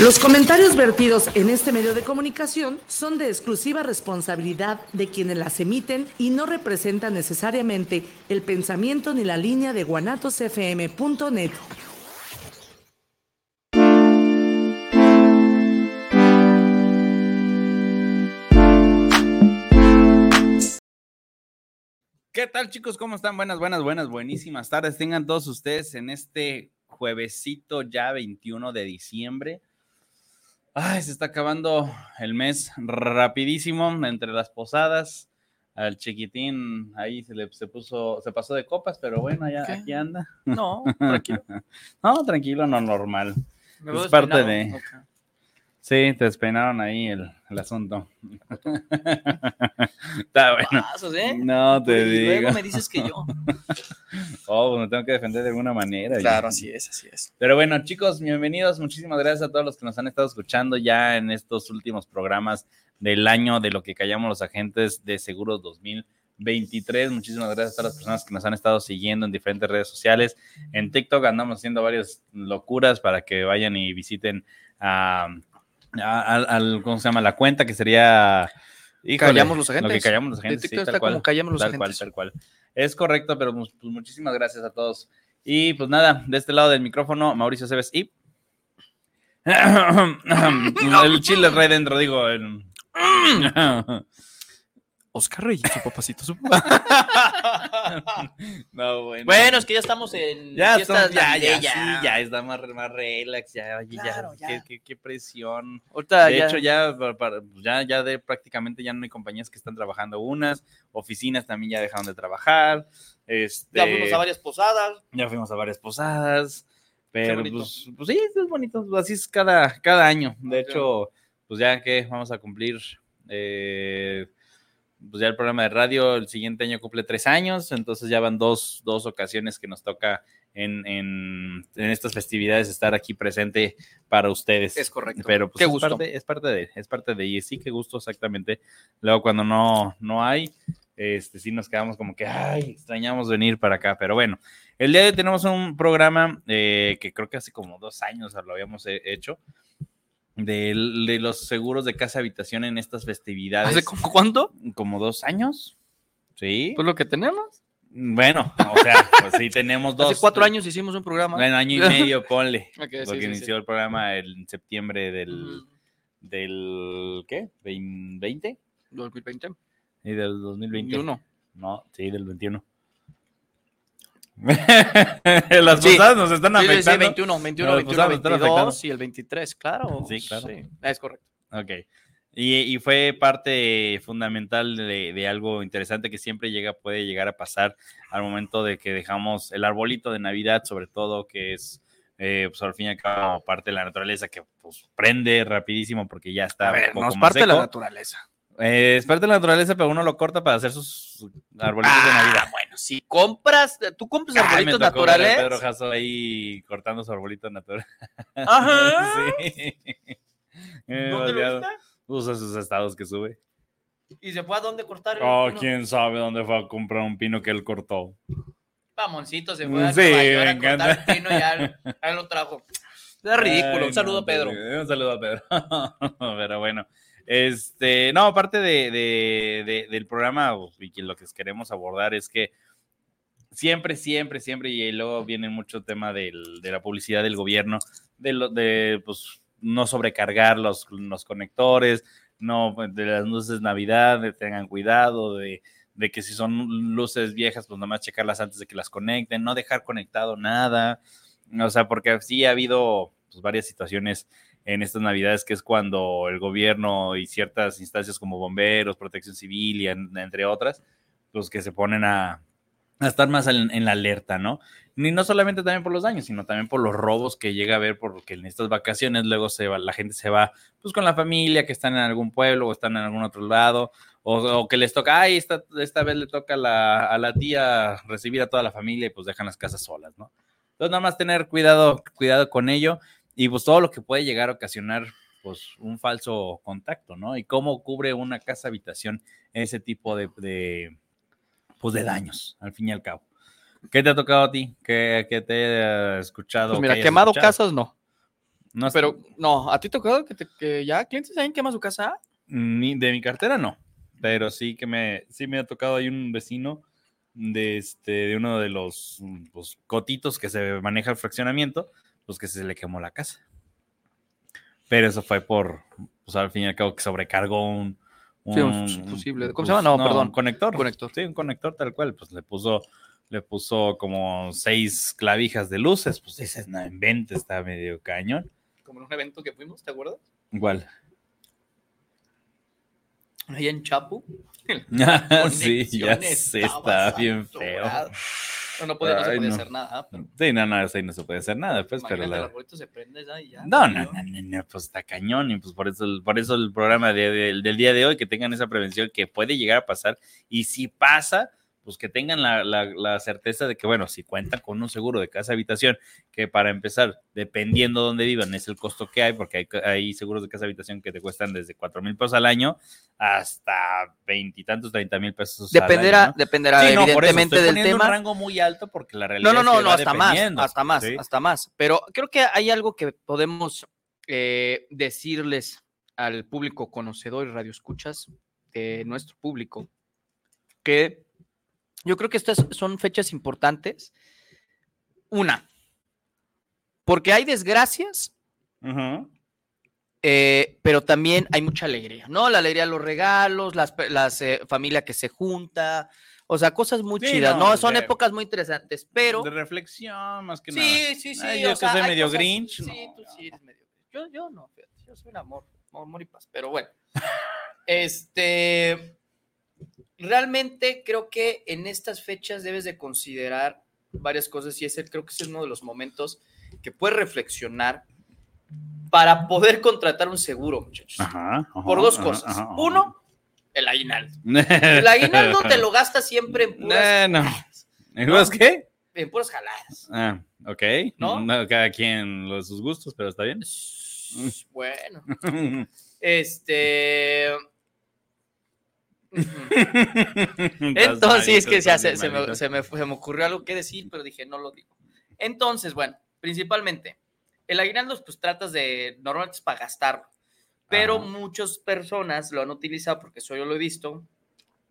Los comentarios vertidos en este medio de comunicación son de exclusiva responsabilidad de quienes las emiten y no representan necesariamente el pensamiento ni la línea de guanatosfm.net. ¿Qué tal chicos? ¿Cómo están? Buenas, buenas, buenas, buenísimas tardes. Tengan todos ustedes en este juevesito ya 21 de diciembre. Ay, se está acabando el mes rapidísimo entre las posadas. Al chiquitín ahí se le se puso, se pasó de copas, pero bueno, ya aquí anda. No, tranquilo. no, tranquilo, no normal. es parte de. Sí, te despeinaron ahí el, el asunto. Está bueno. Pasos, ¿eh? No te y digo. Luego me dices que yo. oh, pues me tengo que defender de alguna manera. Claro, así es, así es. Pero bueno, chicos, bienvenidos. Muchísimas gracias a todos los que nos han estado escuchando ya en estos últimos programas del año de lo que callamos los agentes de seguros 2023. Muchísimas gracias a todas las personas que nos han estado siguiendo en diferentes redes sociales. En TikTok andamos haciendo varias locuras para que vayan y visiten a, a- al, ¿cómo se llama? La cuenta que sería... híjole, Callamos los agentes. Lo que callamos los agentes. sí, tal cual, como Callamos los tal agentes. cual, tal cual. Es correcto, pero pues, pues, muchísimas gracias a todos. Y pues nada, de este lado del micrófono, Mauricio Cebes y. el chile rey dentro, digo. el- Oscar Reyes, su papacito. su- no, bueno. bueno, es que ya estamos en ya, fiestas son- ya, ya, navideñas. sí, ya está más, más relax, ya, oye, ya, Claro, ya. qué- qué presión. Ahorita De ya, hecho, ya, ya, ya de prácticamente ya no hay compañías que están trabajando unas, oficinas también ya dejaron de trabajar. Este, ya fuimos a varias posadas. Ya fuimos a varias posadas, pero pues, pues sí, es bonito, así es cada, cada año. De hecho, pues ya que vamos a cumplir, eh, pues ya el programa de radio el siguiente año cumple tres años, entonces ya van dos, dos ocasiones que nos toca en, en, en estas festividades estar aquí presente para ustedes. Es correcto. Pero pues Qué es, gusto. Parte, es parte de, es parte de, y sí, qué gusto exactamente. Luego cuando no, no hay, este, sí nos quedamos como que, ay, extrañamos venir para acá, pero bueno, el día de hoy tenemos un programa eh, que creo que hace como dos años lo habíamos he- hecho, de, de los seguros de casa habitación en estas festividades. ¿Hace como cuánto? como dos años, ¿sí? Pues lo que tenemos. Bueno, o sea, pues sí, tenemos dos. Hace cuatro años hicimos un programa. Un año y medio, ponle. Ok, sí, porque sí, inició sí. el programa en septiembre del, Ujú. del ¿qué? ¿20? 2020. Y del 2020. 21. No, sí, del 21. Las Sí. posadas nos están Sí, sí, sí, afectando. 21, 21, No, 21, pues, nos están afectando. 22 y el 23, claro. Sí, claro. es correcto. Ok. Y, y fue parte fundamental de, de algo interesante que siempre llega, puede llegar a pasar al momento de que dejamos el arbolito de Navidad, sobre todo, que es, eh, pues al fin y al cabo, parte de la naturaleza que pues, prende rapidísimo porque ya está A ver, un poco nos más parte de la seco. naturaleza. Eh, es parte de la naturaleza, pero uno lo corta para hacer sus arbolitos de Navidad. Ah, bueno, si compras, tú compras me arbolitos tocó naturales. Pedro Jasso ahí cortando su arbolito natural. Ajá. sí. ¿Dónde lo? Usa sus estados que sube. ¿Y se fue a dónde cortar? el Oh, pino? quién sabe dónde fue a comprar un pino que él cortó. Mamoncito se fue a Sí, me a cortar encanta. el pino y ya, ya lo trajo. Es ridículo. Ay, Un saludo no, a Pedro. Un saludo a Pedro. Pero bueno, este, no, aparte de, de- de- del programa, lo que queremos abordar es que siempre, siempre, siempre, y luego viene mucho tema de la publicidad del gobierno, de, pues, no sobrecargar los, conectores, no de las luces Navidad, de tengan cuidado, de, que si son luces viejas, pues nomás checarlas antes de que las conecten, no dejar conectado nada, o sea, porque sí ha habido pues, varias situaciones en estas navidades que es cuando el gobierno y ciertas instancias como bomberos, protección civil y en- entre otras, los que se ponen a, estar más en, la alerta, ¿no? Ni no solamente también por los daños, sino también por los robos que llega a haber, porque en estas vacaciones luego se va, la gente se va pues con la familia, que están en algún pueblo o están en algún otro lado, o, que les toca, ay, esta, esta vez le toca a la tía recibir a toda la familia y pues dejan las casas solas, ¿no? Entonces nada más tener cuidado, cuidado con ello y pues todo lo que puede llegar a ocasionar pues un falso contacto, ¿no? Y cómo cubre una casa habitación ese tipo de, de, pues de daños, al fin y al cabo. ¿Qué te ha tocado a ti? ¿Qué, qué te he escuchado? Pues mira, quemado escuchado? casas no. No Pero, no, ¿a ti te acuerdas que, te- que ya clientes saben quema su casa? ni de mi cartera no, pero sí que me, sí me ha tocado ahí un vecino de este, de uno de los pues, cotitos que se maneja el fraccionamiento, pues que se le quemó la casa. Pero eso fue por, pues al fin y al cabo que sobrecargó un, Sí, un fusible. ¿Cómo se llama? No, perdón. Un conector. Un conector. Sí, un conector tal cual. Pues le puso, le puso como seis clavijas de luces. Pues ese no invente, está medio cañón. Como en un evento que fuimos, ¿te acuerdas? Igual. Ahí en Chapu. sí, ya sé, está bien feo. No, no, podía, no se Ay, podía no. hacer nada. Pero Sí, no, no, ahí no se puede hacer nada, pues, pero el la... arbolito se prende ya y ya. No, no, no, no, no, pues está cañón y pues por eso, por eso el programa de- de- del día de hoy, que tengan esa prevención que puede llegar a pasar y si pasa, pues que tengan la, la- la certeza de que, bueno, si cuentan con un seguro de casa habitación, que para empezar, dependiendo de dónde vivan, es el costo que hay, porque hay, hay seguros de casa habitación que te cuestan desde 4 mil pesos al año hasta veintitantos, treinta mil pesos Dependerá, al año, ¿no? dependerá Sí, no, por eso, evidentemente del tema. un rango muy alto porque la realidad No, no, es no, que no, hasta más, hasta más, ¿sí? hasta más. Pero creo que hay algo que podemos eh, decirles al público conocedor y radioescuchas de nuestro público, que yo creo que estas son fechas importantes. Una, porque hay desgracias, Ujú. eh, pero también hay mucha alegría, ¿no? La alegría de los regalos, las, las eh, familia que se junta, o sea, cosas muy Sí, chidas, no, ¿no? Son de- épocas muy interesantes, pero... de reflexión más que nada. Sí, sí, sí. Ay, yo o sea, soy medio cosas- Grinch, Sí, no. tú sí eres medio Grinch. Yo, yo no, yo soy un amor, amor y paz. Pero bueno, este, realmente creo que en estas fechas debes de considerar varias cosas y ese creo que es uno de los momentos que puedes reflexionar para poder contratar un seguro, muchachos. Ajá, ajá, Por dos cosas. ajá. Uno, el aguinaldo. El aguinaldo te lo gastas siempre en puras, No, no. ¿En puras qué? en puras jaladas. Ah, ok. ¿No? Cada quien los sus gustos, pero está bien. Bueno, este. Entonces, es que ya se, se me, se me fue- se me ocurrió algo que decir, pero dije, no lo digo. Entonces, bueno, principalmente, el aguinaldo, pues tratas de, normalmente es para gastarlo, pero Ajá. muchas personas lo han utilizado, porque eso yo lo he visto,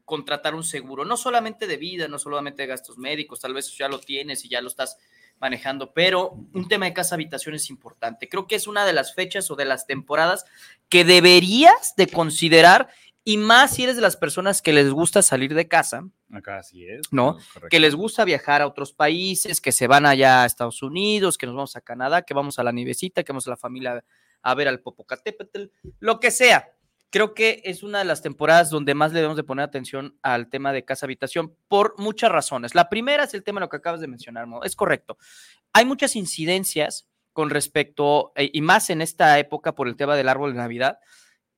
contratar un seguro, no solamente de vida, no solamente de gastos médicos, tal vez ya lo tienes y ya lo estás manejando, pero un tema de casa habitación es importante. Creo que es una de las fechas o de las temporadas que deberías de considerar y más si eres de las personas que les gusta salir de casa, Acá sí es. ¿No? correcto. que les gusta viajar a otros países, que se van allá a Estados Unidos, que nos vamos a Canadá, que vamos a la nivecita, que vamos a la familia a ver al Popocatépetl, lo que sea. Creo que es una de las temporadas donde más le debemos de poner atención al tema de casa habitación por muchas razones. La primera es el tema de lo que acabas de mencionar, Mo. es correcto. Hay muchas incidencias con respecto, eh, y más en esta época por el tema del árbol de Navidad,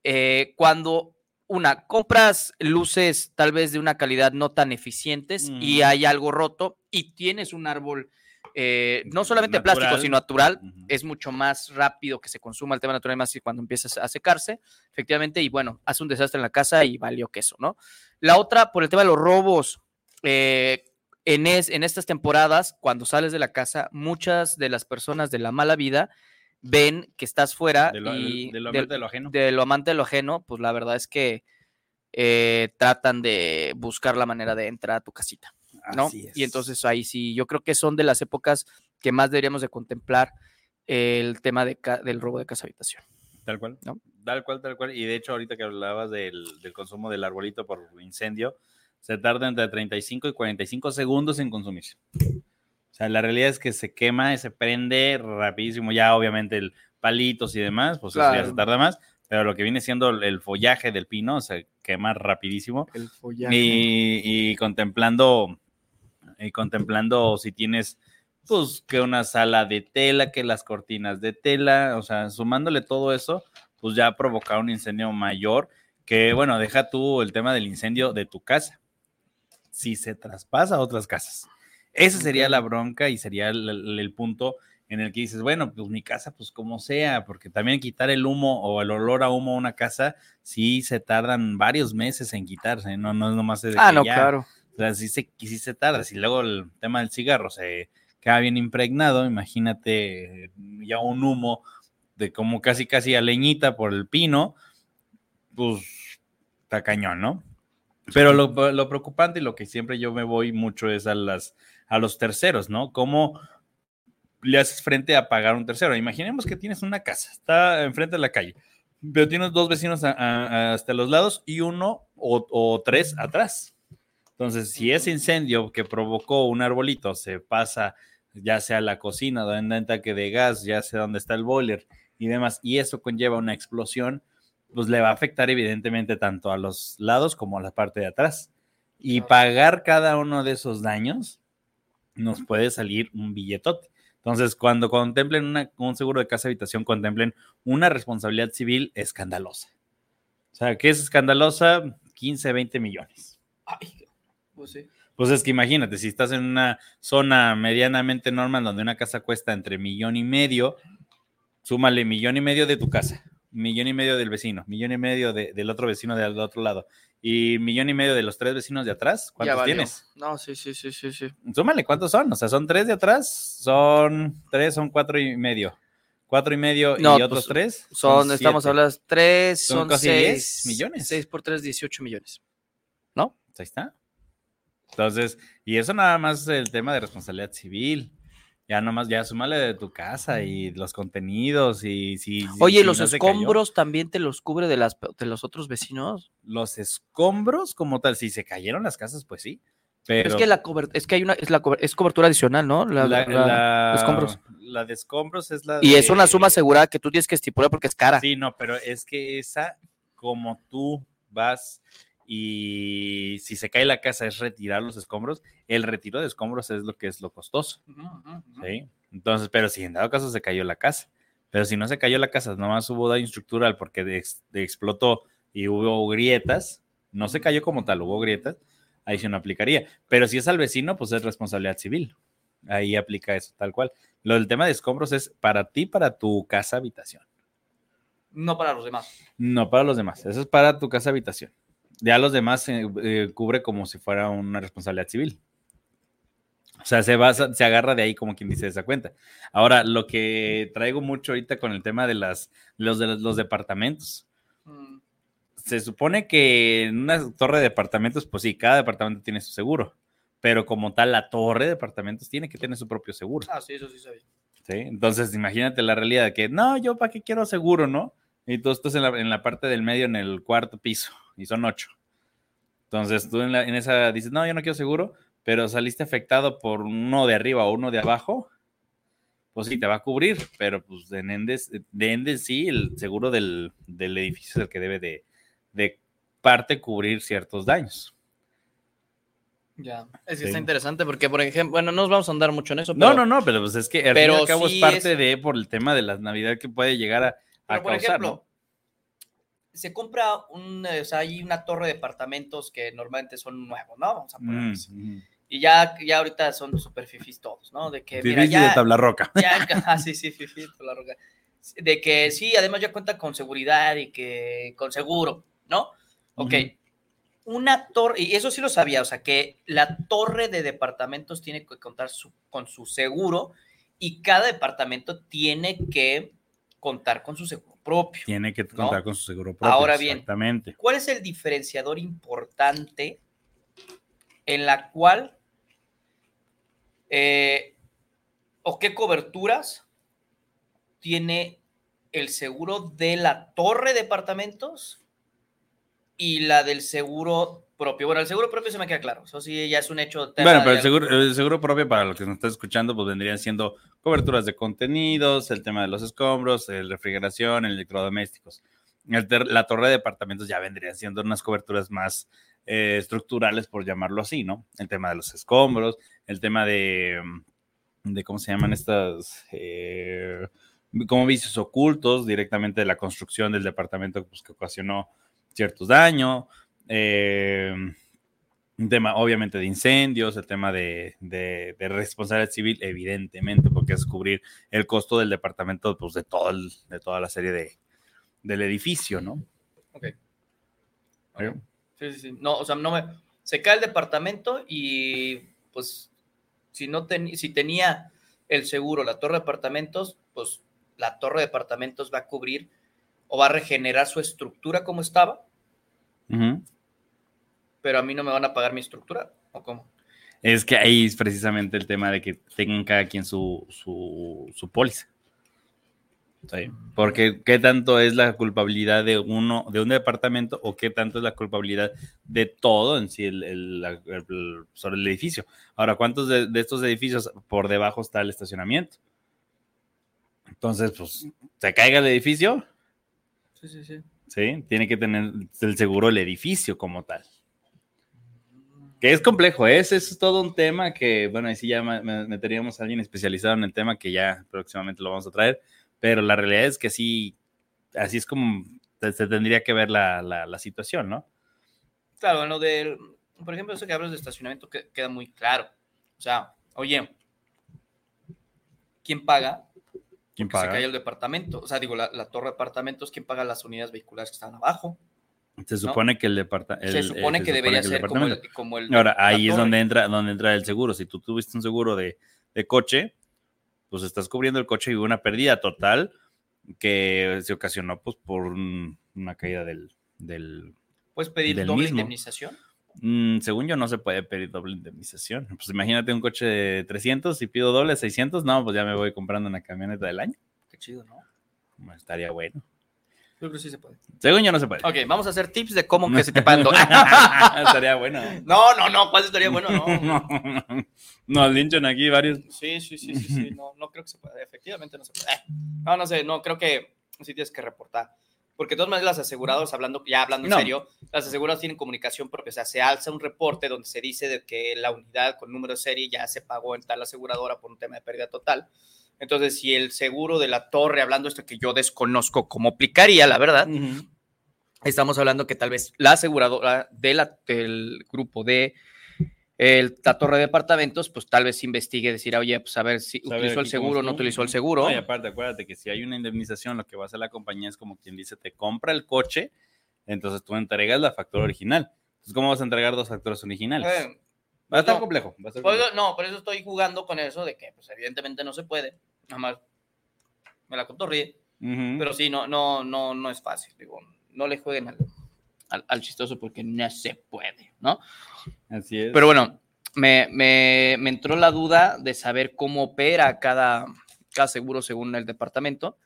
eh, cuando una, compras luces tal vez de una calidad no tan eficientes y hay algo roto y tienes un árbol eh, no solamente plástico, sino natural, es mucho más rápido que se consuma el tema natural, más que cuando empiezas a secarse, efectivamente, y bueno, hace un desastre en la casa y valió queso, ¿no? La otra, por el tema de los robos, eh, en, es- en estas temporadas, cuando sales de la casa, muchas de las personas de la mala vida ven que estás fuera De lo, y de lo del- amante de lo ajeno. de lo amante de lo ajeno, pues la verdad es que eh, tratan de buscar la manera de entrar a tu casita, ¿no? Así es. Y entonces ahí sí, yo creo que son de las épocas que más deberíamos de contemplar el tema de ca- del robo de casa habitación. Tal cual. ¿no? Tal cual, tal cual. Y de hecho, ahorita que hablabas del, del consumo del arbolito por incendio, se tarda entre 35 y 45 segundos en consumirse. O sea, la realidad es que se quema y se prende rapidísimo. Ya, obviamente, el palitos y demás, pues eso ya Claro. se tarda más. Pero lo que viene siendo el- follaje del pino se quema rapidísimo. El Y, y contemplando, y contemplando si tienes, pues, que una sala de tela, que las cortinas de tela, o sea, sumándole todo eso, pues ya provocar un incendio mayor, que bueno, deja tú el tema del incendio de tu casa, si se traspasa a otras casas. Esa sería la bronca y sería el, el- el punto en el que dices, bueno, pues mi casa, pues como sea, porque también quitar el humo o el olor a humo a una casa, sí se tardan varios meses en quitarse, no, no es nomás de Ah, que no, ya, claro. o sea, sí se, sí se tarda. Si luego el tema del cigarro se queda bien impregnado, imagínate ya un humo de como casi casi a leñita por el pino, pues está cañón, ¿no? Pero lo, lo preocupante y lo que siempre yo me voy mucho es a las a los terceros, ¿no? ¿Cómo le haces frente a pagar un tercero? Imaginemos que tienes una casa, está enfrente de la calle, pero tienes dos vecinos hasta los lados y uno o, tres atrás. Entonces, si ese incendio que provocó un arbolito se pasa ya sea la cocina, donde hay un tanque de gas, ya sea donde está el boiler y demás, y eso conlleva una explosión, pues le va a afectar evidentemente tanto a los lados como a la parte de atrás. Y pagar cada uno de esos daños nos puede salir un billetote. Entonces, cuando contemplen un seguro de casa habitación, contemplen una responsabilidad civil escandalosa. O sea, ¿qué es escandalosa? 15, 20 millones. Ay, pues sí. Pues es que imagínate, si estás en una zona medianamente normal donde una casa cuesta entre millón y medio, súmale millón y medio de tu casa, millón y medio del vecino, millón y medio del otro vecino del otro lado y millón y medio de los tres vecinos de atrás. ¿Cuántos tienes? No, sí, sí, sí, sí, sí. Súmale, ¿cuántos son? O sea, son tres de atrás, son tres, son cuatro y medio. Cuatro y medio y otros pues, tres. Son, estamos hablando, tres, son, casi seis millones. Seis por tres, dieciocho millones. ¿No? Ahí está. Entonces, y eso nada más el tema de responsabilidad civil. Ya nomás, ya súmale de tu casa y los contenidos y si... Oye, ¿los escombros también te los cubre de, las, de los otros vecinos? Los escombros como tal, si se cayeron las casas, pues sí. Pero, es que la es que hay una es la es cobertura adicional, ¿no? La, de escombros. La de escombros es la Y es una suma asegurada que tú tienes que estipular porque es cara. Sí, no, pero es que esa como tú vas y si se cae la casa es retirar los escombros, el retiro de escombros es lo que es lo costoso. ¿sí? Entonces, pero si en dado caso se cayó la casa, pero si no se cayó la casa, nomás hubo daño estructural porque de, explotó y hubo grietas, no se cayó como tal, hubo grietas, ahí sí no aplicaría. Pero si es al vecino, pues es responsabilidad civil. Ahí aplica eso, tal cual. Lo del tema de escombros es para ti, para tu casa habitación. No para los demás. No para los demás. Eso es para tu casa habitación. Ya los demás se eh, cubre como si fuera una responsabilidad civil. O sea, se, basa, se agarra de ahí como quien dice esa cuenta. Ahora, lo que traigo mucho ahorita con el tema de, las, los, de los departamentos. Mm. Se supone que en una torre de departamentos, pues sí, cada departamento tiene su seguro. Pero como tal, la torre de departamentos tiene que tener su propio seguro. Ah, sí, eso sí sabía. ¿Sí? Entonces, imagínate la realidad de que, no, yo para qué quiero seguro, ¿no? Y tú estás en la, en la parte del medio, en el cuarto piso y son ocho. Entonces tú en, esa dices, no, yo no quiero seguro, pero saliste afectado por uno de arriba o uno de abajo, pues sí, te va a cubrir, pero pues de Endes, de sí, el seguro del, edificio es el que debe de, de parte cubrir ciertos daños. Ya, es que está interesante porque, por ejemplo, bueno, no nos vamos a andar mucho en eso. no, no, no, pero pues es que al fin y al cabo es parte de, por el tema de la Navidad que puede llegar a, a causar, ¿no? Se compra un, o sea, hay una torre de departamentos que normalmente son nuevos, ¿no? Vamos a poner mm, Y ya, ya ahorita son super fifis todos, ¿no? De que, mira, ya, de tabla roca. Ya, ah, sí, sí, fifis de tabla roca. De que sí, además ya cuenta con seguridad y que con seguro, ¿no? Ok. Una torre, y eso sí lo sabía, o sea, que la torre de departamentos tiene que contar con su seguro y cada departamento tiene que contar con su seguro propio. Tiene que contar con su seguro propio. Ahora bien, exactamente. ¿cuál es el diferenciador importante en la cual eh, o qué coberturas tiene el seguro de la torre de departamentos y la del seguro propio. Bueno, el seguro propio se me queda claro. Eso sí, ya es un hecho. Bueno, pero el seguro, el seguro propio, para los que nos están escuchando, pues vendrían siendo coberturas de contenidos, el tema de los escombros, el refrigeración, electrodomésticos. la torre de departamentos ya vendrían siendo unas coberturas más eh, estructurales, por llamarlo así, ¿no? El tema de los escombros, el tema de, de ¿cómo se llaman estas? Eh, como vicios ocultos directamente de la construcción del departamento pues, que ocasionó ciertos daños, eh, un tema obviamente de incendios, el tema de, responsabilidad civil, evidentemente, porque es cubrir el costo del departamento pues, de, todo de toda la serie de, del edificio, ¿no? Ok. Sí, sí, sí. No, o sea, no me... Se cae el departamento y pues si no si tenía el seguro, la torre de departamentos, pues la torre de departamentos va a cubrir o va a regenerar su estructura como estaba, pero a mí no me van a pagar mi estructura, ¿o cómo? Es que ahí es precisamente el tema de que tengan cada quien su, su, su póliza. Sí, Porque qué tanto es la culpabilidad de uno, de un departamento, o qué tanto es la culpabilidad de todo en sí el, el- la- el- sobre el edificio. Ahora, ¿cuántos de, de estos edificios por debajo está el estacionamiento? Entonces, pues, se caiga el edificio, Sí, sí, sí. sí, tiene que tener el seguro el edificio como tal. Que es complejo, ¿eh? ese es todo un tema que, bueno, ahí sí ya meteríamos a alguien especializado en el tema que ya próximamente lo vamos a traer, pero la realidad es que sí, así es como se, se tendría que ver la, la- la situación, ¿no? Claro, en lo del, por ejemplo, eso que hablas de estacionamiento que- queda muy claro. O sea, oye, ¿quién paga? ¿Quién Que se paga? cae el departamento. O sea, digo, la, la torre de departamentos, ¿quién paga las unidades vehiculares que están abajo? Se supone que el departamento... se supone que debería ser como el, como el. Ahora, ahí es donde entra, donde entra el seguro. Si tú tuviste un seguro de, de coche, pues estás cubriendo el coche y hubo una pérdida total que se ocasionó pues por un- una caída del, del ¿Puedes pedir del doble mismo. indemnización? Mm, según yo, no se puede pedir doble indemnización. Pues imagínate un coche de 300 y pido doble 600, no, pues ya me voy comprando una camioneta del año. Qué chido, ¿no? Bueno, Estaría bueno. Yo creo que sí se puede. Según yo, no se puede. Ok, vamos a hacer tips de cómo que se te pagan. Estaría bueno. no, no, no, ¿cuál estaría bueno? No. Nos linchan aquí varios. Sí, sí, sí, sí, sí. No, no creo que se pueda. Efectivamente no se puede. No, no sé, no, creo que sí tienes que reportar. Porque de todas maneras las aseguradoras, hablando, ya hablando en No. serio, las aseguradoras tienen comunicación propia. O sea, se alza un reporte donde se dice de que la unidad con número de serie ya se pagó en tal aseguradora por un tema de pérdida total. Entonces, si el seguro de la torre, hablando esto que yo desconozco cómo aplicaría, la verdad, Ujú. estamos hablando que tal vez la aseguradora de la- del grupo de el, la torre de departamentos, pues tal vez investigue, decir, oye, pues a ver si Saber utilizó el seguro o no utilizó el seguro. No, y aparte, acuérdate que si hay una indemnización, lo que va a hacer la compañía es como quien dice, te compra el coche, entonces tú entregas la factura original. Entonces, ¿cómo vas a entregar dos facturas originales? Eh, va a estar no. complejo. Va a estar por eso- complejo. no, por eso estoy jugando con eso de que, pues evidentemente no se puede. Nada más me la contorrí. Pero sí, no, no, no, no es fácil. Digo, no le jueguen al, al, al chistoso porque no se puede, ¿no? Así es. Pero bueno, me, me- me entró la duda de saber cómo opera cada, cada seguro según el departamento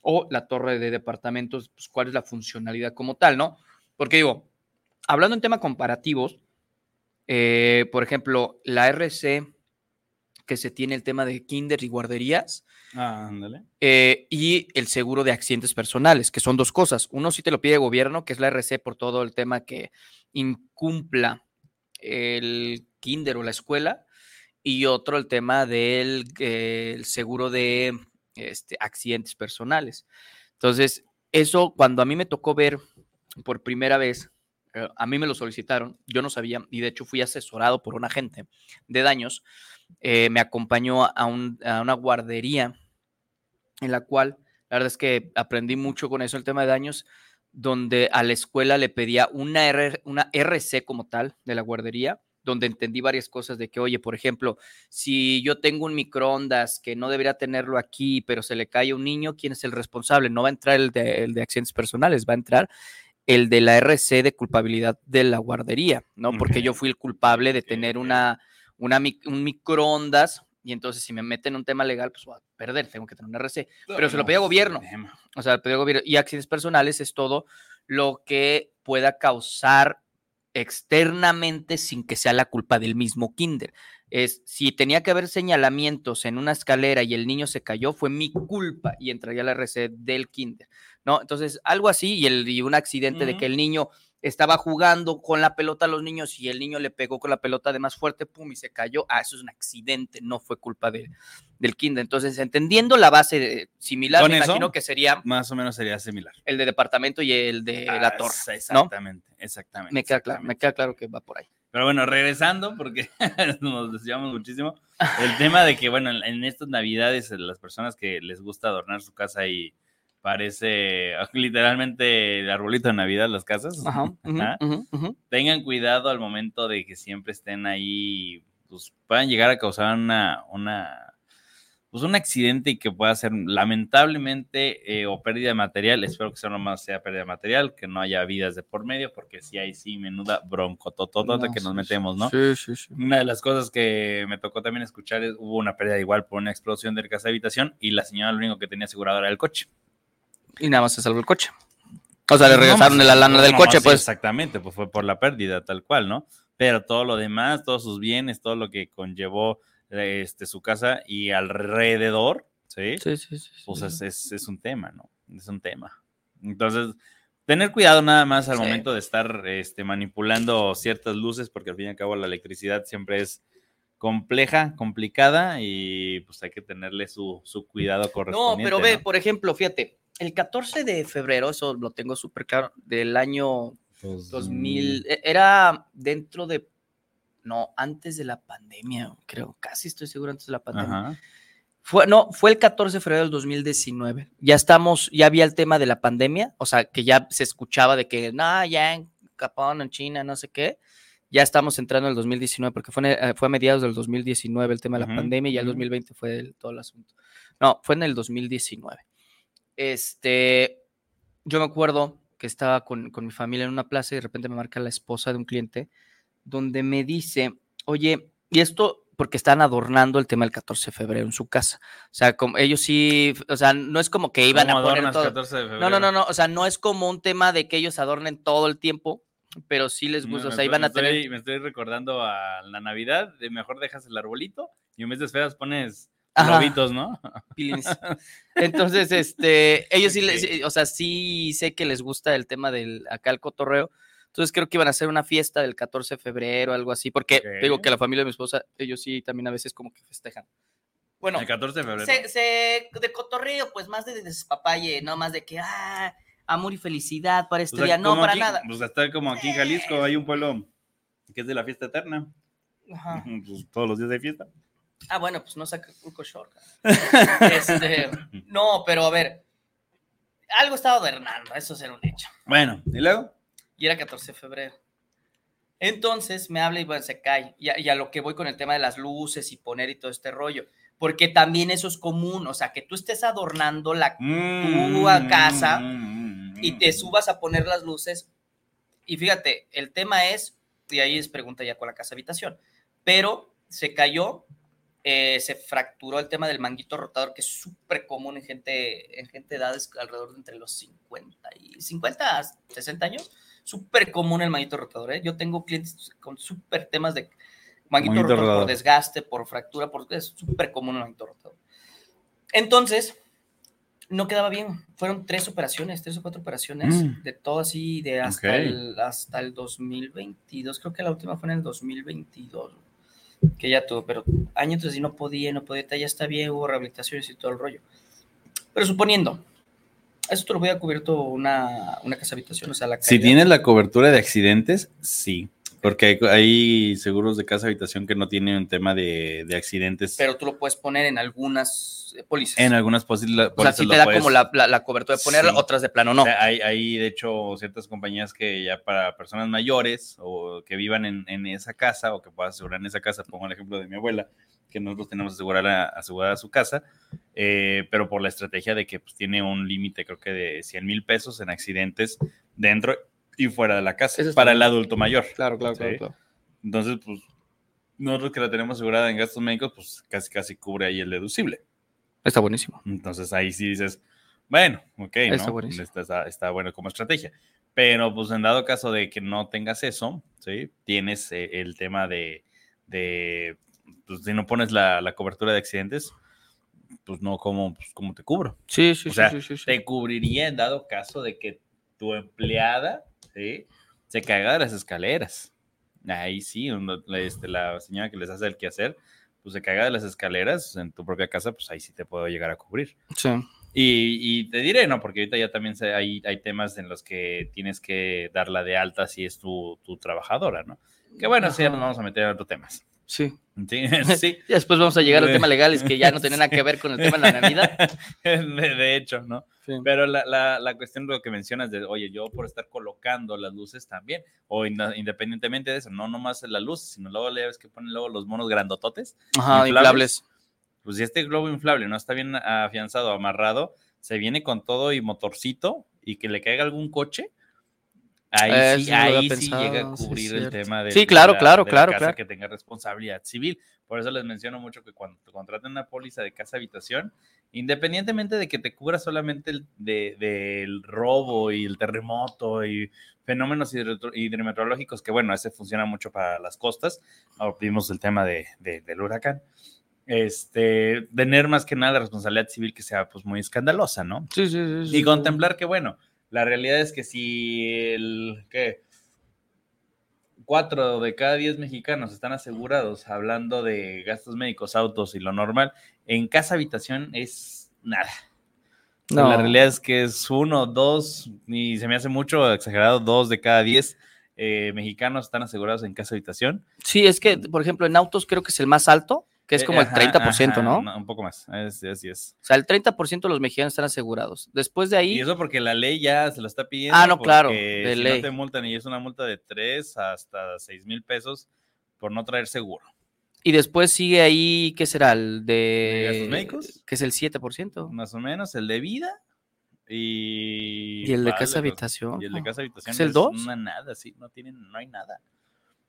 o la torre de departamentos, pues cuál es la funcionalidad como tal, ¿no? Porque digo, hablando en temas comparativos, eh, por ejemplo, la RC que se tiene el tema de kinder y guarderías, Ah, ándale. eh, y el seguro de accidentes personales, que son dos cosas. Uno sí te lo pide el gobierno, que es la RC por todo el tema que incumpla el kinder o la escuela, y otro el tema del eh, el seguro de este, accidentes personales. Entonces, eso cuando a mí me tocó ver por primera vez, a mí me lo solicitaron, yo no sabía, y de hecho fui asesorado por un agente de daños, eh, me acompañó a una guardería en la cual la verdad es que aprendí mucho con eso, el tema de daños, donde a la escuela le pedía una, R- una RC como tal de la guardería, donde entendí varias cosas de que, oye, por ejemplo, si yo tengo un microondas que no debería tenerlo aquí, pero se le cae a un niño, ¿quién es el responsable? No va a entrar el de, el de accidentes personales, va a entrar el de la RC de culpabilidad de la guardería, ¿no? Porque yo fui el culpable de tener una, un microondas y entonces si me meten en un tema legal, pues voy a perder, tengo que tener una RC. Pero se lo pedía pues, gobierno. O sea, el pedido de gobierno y accidentes personales es todo lo que pueda causar externamente sin que sea la culpa del mismo kinder. Es si tenía que haber señalamientos en una escalera y el niño se cayó, fue mi culpa y entraría la RC del kinder, ¿no? Entonces, algo así y, el, y un accidente de que el niño estaba jugando con la pelota a los niños y el niño le pegó con la pelota de más fuerte, pum, y se cayó. Ah, eso es un accidente, no fue culpa de- del kinder. Entonces, entendiendo la base de- similar, ¿Con me eso? imagino que sería Más o menos sería similar. el de departamento y el de la Ah, torre. Exactamente, exactamente. Me queda claro, me queda claro que va por ahí. Pero bueno, regresando, porque nos desviamos muchísimo, el tema de que, bueno, en, en estas navidades, eh, las personas que les gusta adornar su casa y parece literalmente el arbolito de Navidad las casas, Ajá, tengan cuidado al momento de que siempre estén ahí, pues puedan llegar a causar una, una pues un accidente y que pueda ser lamentablemente eh, o pérdida de material, espero que sea nomás sea pérdida de material, que no haya vidas de por medio, porque si hay sí menuda bronco no, que nos metemos, ¿no? Sí, sí, sí. Una de las cosas que me tocó también escuchar es hubo una pérdida igual por una explosión de casa de habitación y la señora lo único que tenía asegurado era el coche. Y nada más se salvó el coche. O sea, le regresaron de la lana del coche, pues. Exactamente, pues fue por la pérdida, tal cual, ¿no? Pero todo lo demás, todos sus bienes, todo lo que conllevó este, su casa y alrededor, ¿sí? Sí, sí, sí. Pues Es, es, un tema, ¿no? Es un tema. Entonces, tener cuidado nada más al momento de estar este, manipulando ciertas luces, porque al fin y al cabo la electricidad siempre es compleja, complicada y pues hay que tenerle su, su cuidado correspondiente. No, pero ve, por ejemplo, fíjate, el 14 de febrero, eso lo tengo súper claro, del año 2000, pues, e, era dentro de no, antes de la pandemia, creo, casi estoy seguro antes de la pandemia. Fue, no, fue el 14 de febrero del 2019. Ya estamos, ya había el tema de la pandemia, o sea, que ya se escuchaba de que, no, ya en Japón, en China, no sé qué. Ya estamos entrando en el 2019, porque fue, eh, fue a mediados del 2019 el tema de la pandemia y ya el 2020 fue todo el asunto. No, fue en el 2019. Este, yo me acuerdo que estaba con, con mi familia en una plaza y de repente me marca la esposa de un cliente donde me dice, oye, y esto porque están adornando el tema del 14 de febrero en su casa. O sea, como ellos sí, o sea, no es como que iban a poner todo. no, no, no, no, o sea, no es como un tema de que ellos adornen todo el tiempo, pero sí les gusta, o sea, iban a tener... Me estoy recordando a la Navidad, de mejor dejas el arbolito y en vez de esferas pones globitos, ¿no? Entonces, este, ellos sí, o sea, sí sé que les gusta el tema del acá el cotorreo, entonces creo que iban a hacer una fiesta del 14 de febrero, algo así, porque digo que la familia de mi esposa, ellos sí también a veces como que festejan. Bueno, el 14 de febrero. Se, de cotorreo, pues más de despapalle, no más de que, ah, amor y felicidad para este día, no, para nada. Pues hasta como aquí en Jalisco hay un pueblo que es de la fiesta eterna. Ajá. Pues todos los días de fiesta. Ah, bueno, pues no saca Cuco Short. este, no, pero a ver, algo estaba adornando, eso será un hecho. Bueno, ¿y luego? y era 14 de febrero. Entonces me habla y bueno, se cae. Y a, lo que voy con el tema de las luces y poner y todo este rollo. Porque también eso es común. O sea, que tú estés adornando la mm, casa mm, y te subas a poner las luces. Y fíjate, el tema es, y ahí es pregunta ya con la casa habitación, pero se cayó, eh, se fracturó el tema del manguito rotador, que es súper común en gente, en gente de edades alrededor de entre los 50 y 50 a 60 años súper común el manguito rotador. ¿eh? Yo tengo clientes con súper temas de manguito, rotador, por desgaste, por fractura, porque es súper común el manguito rotador. Entonces, no quedaba bien. Fueron tres operaciones, tres o cuatro operaciones, mm. de todo así, de hasta, el, hasta el 2022. Creo que la última fue en el 2022, que ya tuvo, pero años así no podía, no podía, ya está bien, hubo rehabilitaciones y todo el rollo. Pero suponiendo, ¿Esto lo voy a cubierto una, una casa habitación? O sea, la si tienes la cobertura de accidentes, sí. Porque hay, seguros de casa habitación que no tienen un tema de, accidentes. Pero tú lo puedes poner en algunas eh, pólizas. En algunas pólizas. O sea, sí te da como la, cobertura de ponerla, otras de plano no. hay, hay, de hecho, ciertas compañías que ya para personas mayores o que vivan en, en esa casa o que puedan asegurar en esa casa, pongo el ejemplo de mi abuela, que nosotros tenemos asegurada, asegurada su casa, eh, pero por la estrategia de que pues, tiene un límite, creo que de 100 mil pesos en accidentes dentro y fuera de la casa, para el adulto mayor. Claro, claro, claro, Entonces, pues, nosotros que la tenemos asegurada en gastos médicos, pues casi, casi cubre ahí el deducible. Está buenísimo. Entonces ahí sí dices, bueno, ok, ¿no? Está, está, bueno como estrategia. Pero pues en dado caso de que no tengas eso, ¿sí? Tienes eh, el tema de, de pues, si no pones la, cobertura de accidentes, pues no, ¿cómo, pues, ¿cómo te cubro? Sí, sí, o sea, sí, sí, Te cubriría en dado caso de que tu empleada se caiga de las escaleras. Ahí sí, este, la señora que les hace el quehacer, pues se caiga de las escaleras en tu propia casa, pues ahí sí te puedo llegar a cubrir. Sí. Y, te diré, ¿no? Porque ahorita ya también hay, hay temas en los que tienes que darla de alta si es tu, tu trabajadora, ¿no? Que bueno, sí, ya nos vamos a meter en otros temas. Sí. Sí, sí. y después vamos a llegar al tema legal, es que ya no tiene nada que ver con el tema de la Navidad. De, hecho, ¿no? Pero la, la, la, cuestión de lo que mencionas de, oye, yo por estar colocando las luces también, o independientemente de eso, no nomás la luz, sino luego le ves que ponen luego los monos grandototes. Ajá, inflables. pues si este globo inflable no está bien afianzado, amarrado, se viene con todo y motorcito y que le caiga algún coche, ahí Eso sí, ahí sí pensado, llega a sí, cubrir el cierto. tema de, Sí, de claro, la- claro, de la claro, casa claro. que tenga responsabilidad civil. Por eso les menciono mucho que cuando te contraten una póliza de casa habitación, independientemente de que te cubra solamente el, de- del robo y el terremoto y fenómenos hidro- hidrometeorológicos, que bueno, ese funciona mucho para las costas, ahora vimos el tema de, de- del huracán, este, tener más que nada la responsabilidad civil que sea pues muy escandalosa, ¿no? Sí, sí, sí. sí, Y sí. contemplar que, bueno, la realidad es que si el, ¿qué? Cuatro de cada diez mexicanos están asegurados hablando de gastos médicos, autos y lo normal, en casa habitación es nada. No. La realidad es que es uno, dos, y se me hace mucho exagerado, dos de cada diez eh, mexicanos están asegurados en casa habitación. Sí, es que, por ejemplo, en autos creo que es el más alto, que es Eh, como el ajá, 30%, ajá, ¿no? Un poco más, así es. O sea, el 30% de los mexicanos están asegurados. Después de ahí, Y eso porque la ley ya se lo está pidiendo. Ah, no, claro, de si ley. no te multan y es una multa de 3 hasta 6 mil pesos por no traer seguro. y después sigue ahí, ¿qué será? El ¿De gastos médicos? Que es el 7%. Más o menos, el de vida y... Y el de ¿cuál casa los- habitación. Y el de ¿no? casa habitación ¿Es el dos? Una nada, sí, no tienen, no hay nada.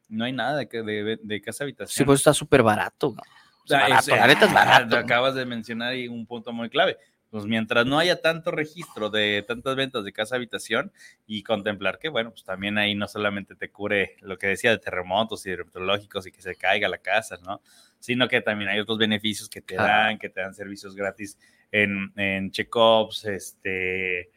No hay nada de, de, de casa habitación. Sí, pues está súper barato. ¿no? O sea, barato, es- la neta es barato. Acabas de mencionar ahí un punto muy clave. Pues mientras no haya tanto registro de tantas ventas de casa habitación y contemplar que, bueno, pues también ahí no solamente te cubre lo que decía de terremotos hidrometeorológicos y que se caiga la casa, ¿no? Sino que también hay otros beneficios que te dan, que te dan servicios gratis en, en check-ups, este...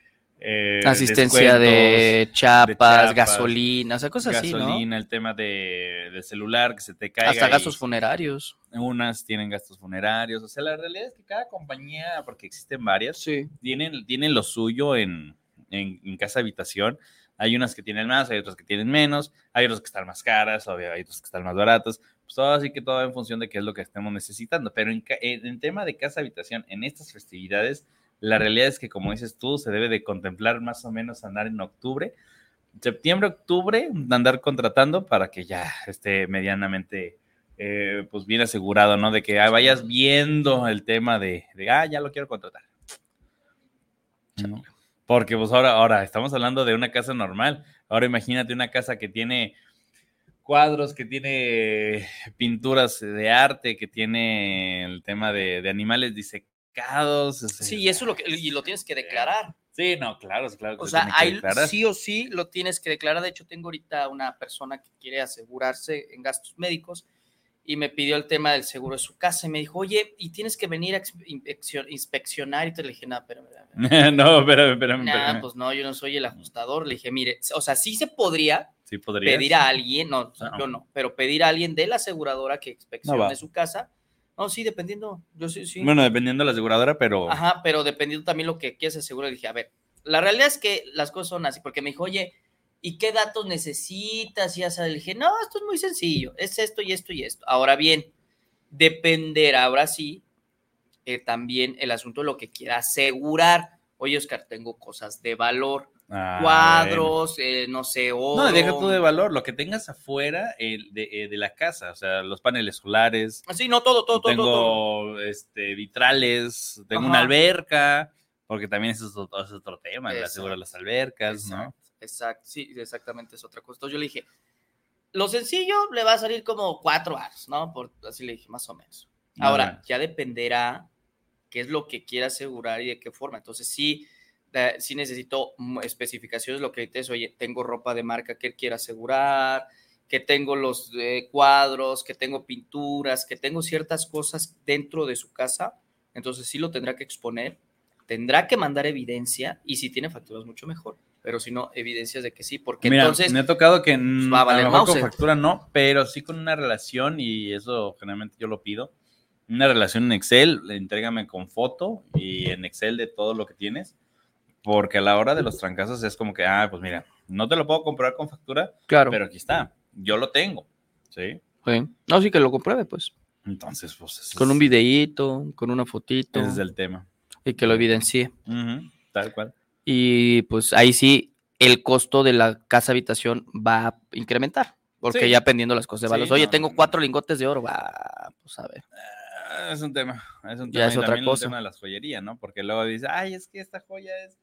eh, Asistencia de chapas, chapas, gasolina, o sea, cosas así, ¿no? gasolina, el tema de, del celular que se te caiga. Hasta gastos funerarios. unas tienen gastos funerarios, o sea, la realidad es que cada compañía, porque existen varias, Sí. tienen, tienen lo suyo en, en, en casa habitación. Hay unas que tienen más, hay otras que tienen menos, hay otras que están más caras, obvio, hay otras que están más baratas. Pues todo así que todo en función de qué es lo que estemos necesitando. Pero en, en tema de casa habitación, en estas festividades, la realidad es que, como dices tú, se debe de contemplar más o menos andar en octubre, septiembre, octubre, andar contratando para que ya esté medianamente eh, pues bien asegurado, ¿no? De que ah, vayas viendo el tema de, de, ah, ya lo quiero contratar. ¿No? Porque pues ahora, ahora estamos hablando de una casa normal. Ahora imagínate una casa que tiene cuadros, que tiene pinturas de arte, que tiene el tema de, de animales disecados. o sea, Sí, y eso lo, que, y lo tienes que declarar. Sí, no, claro, claro. que O se sea, ahí sí o sí lo tienes que declarar. De hecho, tengo ahorita una persona que quiere asegurarse en gastos médicos y me pidió el tema del seguro de su casa y me dijo, oye, y tienes que venir a inspeccionar. Y te le dije, no, pero, no, espérame, espérame. nah, espérame. pues no, yo no soy el ajustador. Le dije, mire, o sea, sí se podría sí pedir a alguien, no, o sea, No. yo no, pero pedir a alguien de la aseguradora que inspeccione va. su casa. No, sí, dependiendo. Yo sí, sí. Bueno, dependiendo de la aseguradora, pero. Ajá, pero dependiendo también lo que quieras asegurar, dije, a ver, la realidad es que las cosas son así, porque me dijo, oye, ¿y qué datos necesitas? Y ya sabes, le dije, no, esto es muy sencillo, es esto y esto y esto. Ahora bien, dependerá ahora sí eh, también el asunto de lo que quiera asegurar. Oye, Oscar, tengo cosas de valor, Ah, cuadros, eh, no sé, oro. No, deja tú de valor, lo que tengas afuera el de, eh, de la casa, o sea, los paneles solares, Sí, no, todo, todo, todo, tengo todo. este vitrales, tengo Ajá. una alberca, porque también eso es otro, es otro tema, aseguro de las albercas, ¿no? Exacto, sí, exactamente es otra cosa. Entonces yo le dije, lo sencillo le va a salir como cuatro aros, ¿no? Por, así le dije, más o menos. Ahora, menos. ya dependerá qué es lo que quiera asegurar y de qué forma. Entonces, sí, eh, sí necesito especificaciones, lo que es, oye, tengo ropa de marca que él quiera asegurar, que tengo los eh, cuadros, que tengo pinturas, que tengo ciertas cosas dentro de su casa. Entonces, sí lo tendrá que exponer, tendrá que mandar evidencia y si tiene facturas, mucho mejor. Pero si no, evidencias de que sí, porque Mira, entonces... me ha tocado que mm, va a a, valer lo mejor con factura no, pero sí con una relación y eso generalmente yo lo pido. Una relación en Excel, entrégame con foto y en Excel de todo lo que tienes, porque a la hora de los trancazos es como que, ah, pues mira, no te lo puedo comprar con factura, Claro. pero aquí está, yo lo tengo, ¿sí? Sí. No, sí que lo compruebe, pues. Entonces, pues Con un videíto, con una fotito ese es el tema. y que lo evidencie. Tal cual. Y pues ahí sí, el costo de la casa habitación va a incrementar. Porque Sí. ya pendiendo las cosas de Sí, valor. Oye, no. tengo cuatro lingotes de oro. Va, pues a ver. Ah, es un tema, es un Ya tema. es y otra cosa. el tema de las joyerías, ¿no? Porque luego dice, ay, es que esta joya es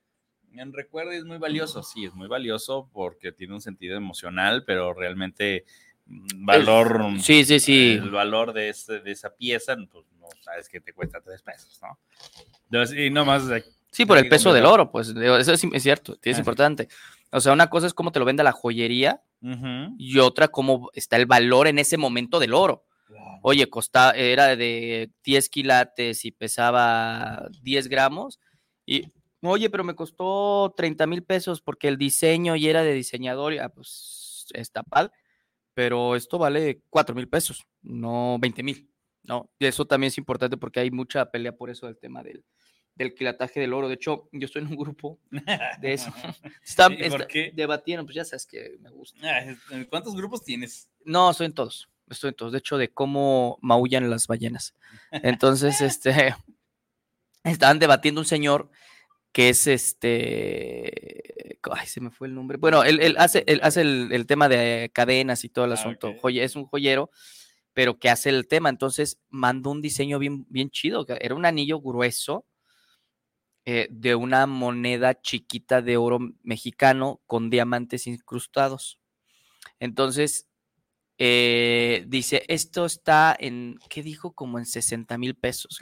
en recuerdo es muy valioso. Sí, es muy valioso porque tiene un sentido emocional, pero realmente mm, valor. Sí, sí, sí. El valor de, ese- de esa pieza, pues no sabes que te cuesta tres pesos, ¿no? Entonces, y nomás. Sí, por el peso del oro, pues eso es, es cierto, es Ah. importante. O sea, una cosa es cómo te lo vende la joyería ujú. y otra cómo está el valor en ese momento del oro. Oye, costa, era de 10 quilates y pesaba 10 gramos. Y, oye, pero me costó 30 mil pesos porque el diseño y era de diseñador. Y, ah, pues está padre. Pero esto vale 4 mil pesos, no 20 mil. ¿no? Y eso también es importante porque hay mucha pelea por eso del tema del, del quilataje del oro. De hecho, yo estoy en un grupo de eso. Está, ¿Y por está- qué? debatiendo, pues ya sabes que me gusta. Ah, es- ¿Cuántos grupos tienes? No, estoy en todos. Estoy en todos. De hecho, de cómo maullan las ballenas. Entonces, este. Estaban debatiendo un señor que es este. Ay, se me fue el nombre. Bueno, él, él hace, él hace el, el tema de cadenas y todo el Ah, asunto. Joye- es un joyero, pero que hace el tema. Entonces, mandó un diseño bien, bien chido. Era un anillo grueso eh, de una moneda chiquita de oro mexicano con diamantes incrustados. Entonces, eh, dice, esto está en, ¿qué dijo? Como en 60 mil pesos.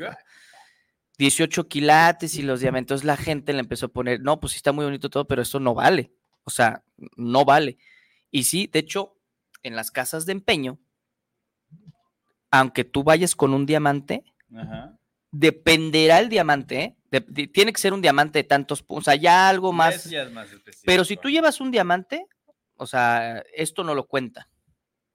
¿Qué? güey. 18 quilates y los diamantes. La gente le empezó a poner, no, pues sí está muy bonito todo, pero esto no vale. O sea, no vale. Y sí, de hecho, en las casas de empeño, aunque tú vayas con un diamante, Ajá. dependerá el diamante, ¿eh? De- de- tiene que ser un diamante de tantos puntos, o sea, ya algo más. Eso ya es más específico. Pero si tú llevas un diamante, o sea, esto no lo cuenta.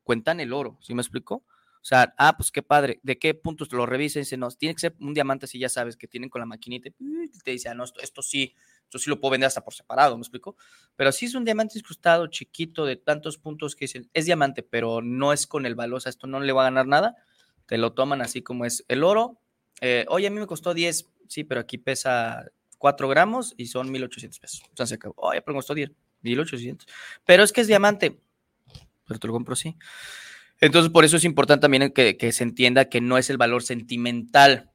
Cuentan el oro, ¿sí me explico? O sea, ah, pues qué padre. ¿De qué puntos lo revisan? Dice, no, tiene que ser un diamante si ya sabes que tienen con la maquinita. y Te dice, ah, no, esto, esto sí, esto sí lo puedo vender hasta por separado, ¿me explico? Pero si es un diamante incrustado, chiquito, de tantos puntos que dicen, es diamante, pero no es con el valor, esto no le va a ganar nada, te lo toman así como es el oro. eh, Oye, a mí me costó 10, sí, pero aquí pesa 4 gramos y son 1800 pesos. O sea, se acabó. Oye, pero me costó 10, 1800. Pero es que es diamante. Pero te lo compro así. Entonces, por eso es importante también que, que se entienda que no es el valor sentimental.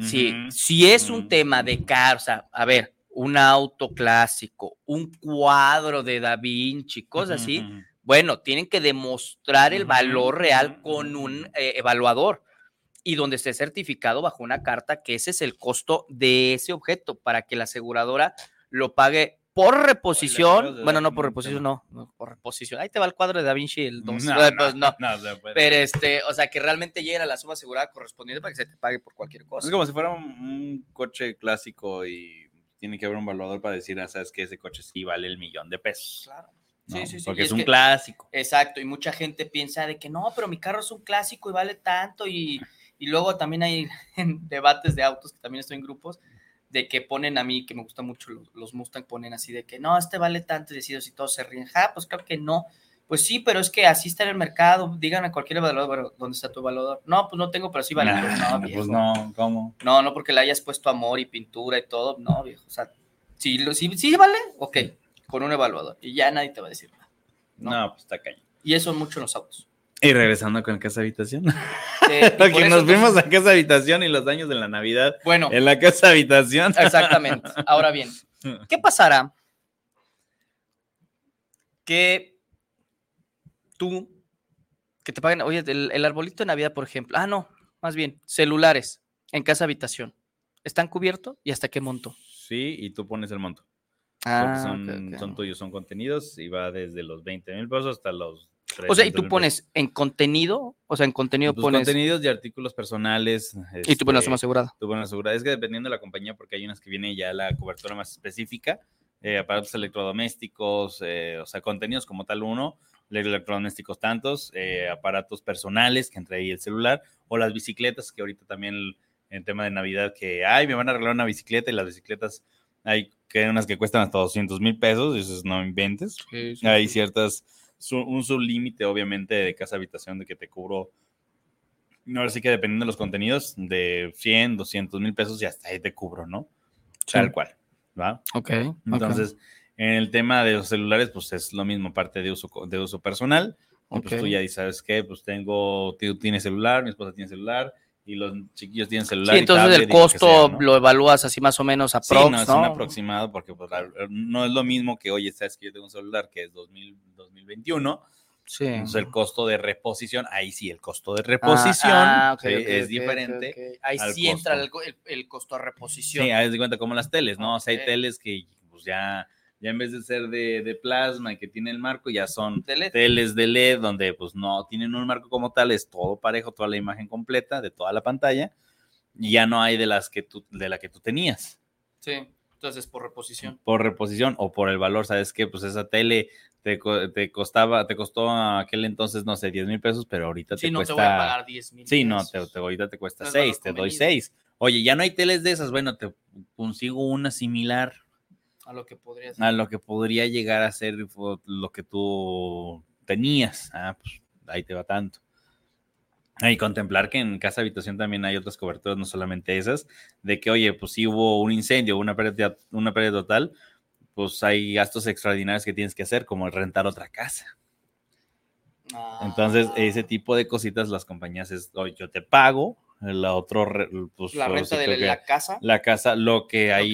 Si, Ujú. si es un Ujú. tema de caro, o sea, a ver, un auto clásico, un cuadro de Da Vinci, cosas así, bueno, tienen que demostrar el valor real con un eh, evaluador y donde esté certificado bajo una carta que ese es el costo de ese objeto para que la aseguradora lo pague por reposición. Bueno, no por reposición, no, no, por reposición. Ahí te va el cuadro de Da Vinci, el 2. No, pues no. no puede. Pero este, o sea, que realmente llegue a la suma asegurada correspondiente para que se te pague por cualquier cosa. Es como si fuera un, un coche clásico y tiene que haber un valuador para decir, ah, sabes que ese coche sí vale el millón de pesos. Claro. ¿no? Sí, sí, sí. Porque es, es un que- clásico. Exacto, y mucha gente piensa de que no, pero mi carro es un clásico y vale tanto y, y luego también hay en debates de autos, que también estoy en grupos, de que ponen a mí, que me gustan mucho los, los Mustang, ponen así de que no, este vale tanto y decido si todos se ríen, ja, pues creo que no. Pues sí, pero es que así está en el mercado, díganme a cualquier evaluador, ¿dónde está tu evaluador? No, pues no tengo, pero sí vale. Nah, Pues no, pues no, ¿cómo? No, no porque le hayas puesto amor y pintura y todo, no, viejo. O sea, si, lo- si, si vale, ok, con un evaluador. Y ya nadie te va a decir nada. No, No. pues está cañón. Y eso es mucho en los autos. Y regresando con casa habitación. Eh, Porque nos entonces, fuimos a casa habitación y los daños de la Navidad Bueno, en la casa habitación. exactamente. Ahora bien, ¿qué pasará? Que tú, que te paguen, oye, el, el arbolito de Navidad, por ejemplo. Ah, no, más bien, celulares en casa habitación. ¿Están cubiertos? ¿Y hasta qué monto? Sí, y tú pones el monto. Porque Ah, son tuyos, son contenidos y va desde los 20 mil pesos hasta los. O sea, y 300,000 tú pones en contenido, o sea, en contenido Pues, pones. contenidos y artículos personales. Y tú pones la este, suma asegurada. tú pones la seguridad. Es que dependiendo de la compañía, porque hay unas que viene ya la cobertura más específica, eh, aparatos electrodomésticos, eh, o sea, contenidos como tal uno, electrodomésticos tantos, eh, aparatos personales, que entre ahí el celular, o las bicicletas, que ahorita también el tema de Navidad, que, ay, me van a regalar una bicicleta y las bicicletas, hay que hay unas que cuestan hasta 200 mil pesos, y eso es no inventes. Hay ciertas, su- un sublímite, obviamente, de casa habitación de que te cubro. No, ahora sí que dependiendo de los contenidos, de 100, 200 mil pesos, y hasta ahí te cubro, ¿no? Tal cual, ¿va? Ok. Entonces, en el tema de los celulares, pues es lo mismo, parte de uso, de uso personal. y Pues tú ya dices, ¿sabes qué? Pues tengo, tú tienes celular, mi esposa tiene celular, y los chiquillos tienen celular. Sí, y entonces tablet el costo sea, ¿no? lo evalúas así más o menos a Sí, no, es aproximado porque pues, no es lo mismo que, oye, sabes que yo tengo un celular que es 2000, 2021, Sí. entonces el costo de reposición, ahí sí, el costo de reposición Ah, ah, sí, es diferente. Ahí sí entra el, costo. el- el costo de reposición. Sí, haz de cuenta como las teles, ¿no? O sea, hay teles que pues ya, ya en vez de ser de, de plasma y que tiene el marco, ya son De LED. teles de LED donde pues no tienen un marco como tal, es todo parejo, toda la imagen completa de toda la pantalla y ya no hay de las que tú, de la que tú tenías Sí, entonces por reposición. por reposición o por el valor, ¿sabes qué? Pues esa tele te, te costaba, te costó a aquel entonces, no sé, 10 mil pesos, pero ahorita Sí, te no cuesta... te voy a pagar 10 mil. Sí, no, te, te- ahorita te cuesta No es valor 6, te doy convenido. 6. Oye, ya no hay teles de esas, bueno, te consigo una similar A lo que podría ser. a lo que podría llegar a ser lo que tú tenías. Ah, pues ahí te va tanto. Ah, Y contemplar que en casa habitación también hay otras coberturas, no solamente esas, de que, oye, pues si hubo un incendio, una pérdida, una pérdida total, pues hay gastos extraordinarios que tienes que hacer, como rentar otra casa. Ah. Entonces, ese tipo de cositas las compañías es, oye, yo te pago, la otro, pues, La renta de la casa. la casa, lo que hay,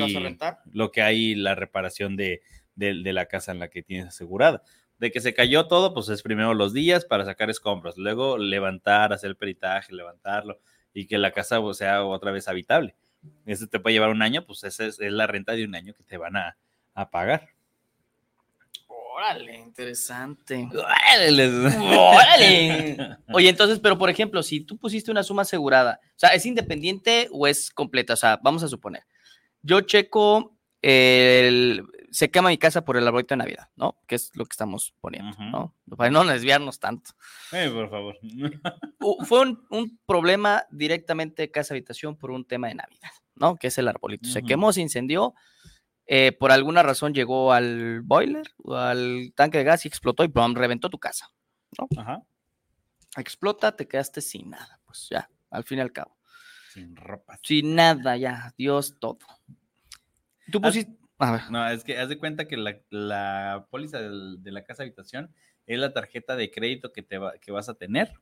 lo que hay, la reparación de, de, de la casa en la que tienes asegurada. De que se cayó todo, pues es primero los días para sacar escombros, luego levantar, hacer el peritaje, levantarlo y que la casa pues, sea otra vez habitable. Eso te puede llevar un año, pues esa es, es la renta de un año que te van a, a pagar. Órale, interesante. Les- ¡Órale! Oye, entonces, pero por ejemplo, si tú pusiste una suma asegurada, o sea, ¿es independiente o es completa? O sea, vamos a suponer, yo checo el, se quema mi casa por el arbolito de Navidad, ¿no? Que es lo que estamos poniendo. ¿no? Para no desviarnos tanto. Eh, por favor. Fue un, un problema directamente de casa habitación por un tema de Navidad, ¿no? Que es el arbolito. Se quemó, se incendió, eh, por alguna razón llegó al boiler o al tanque de gas y explotó y ¡pum! reventó tu casa. Ajá. Explota, te quedaste sin nada, pues ya, al fin y al cabo. Sin ropa. Sin nada, ya, Dios todo. Tú pusiste. A ver. No, es que haz de cuenta que la, la póliza del- de la casa habitación es la tarjeta de crédito que, te va- que vas a tener.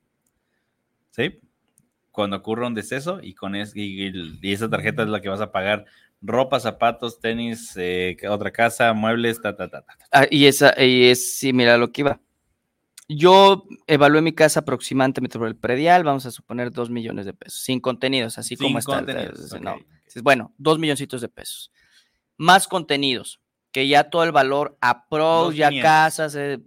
¿Sí? Cuando ocurra un deceso y con es, y esa tarjeta es la que vas a pagar ropa, zapatos, tenis, eh, otra casa, muebles, ta, ta, ta, ta. Ah, y esa, y es similar a lo que iba. Yo evalué mi casa aproximadamente por el predial, vamos a suponer dos millones de pesos, sin contenidos, así Sin como está. el- no. Bueno, dos milloncitos de pesos. Más contenidos, que ya todo el valor a pros, ya 2.500. casas, eh,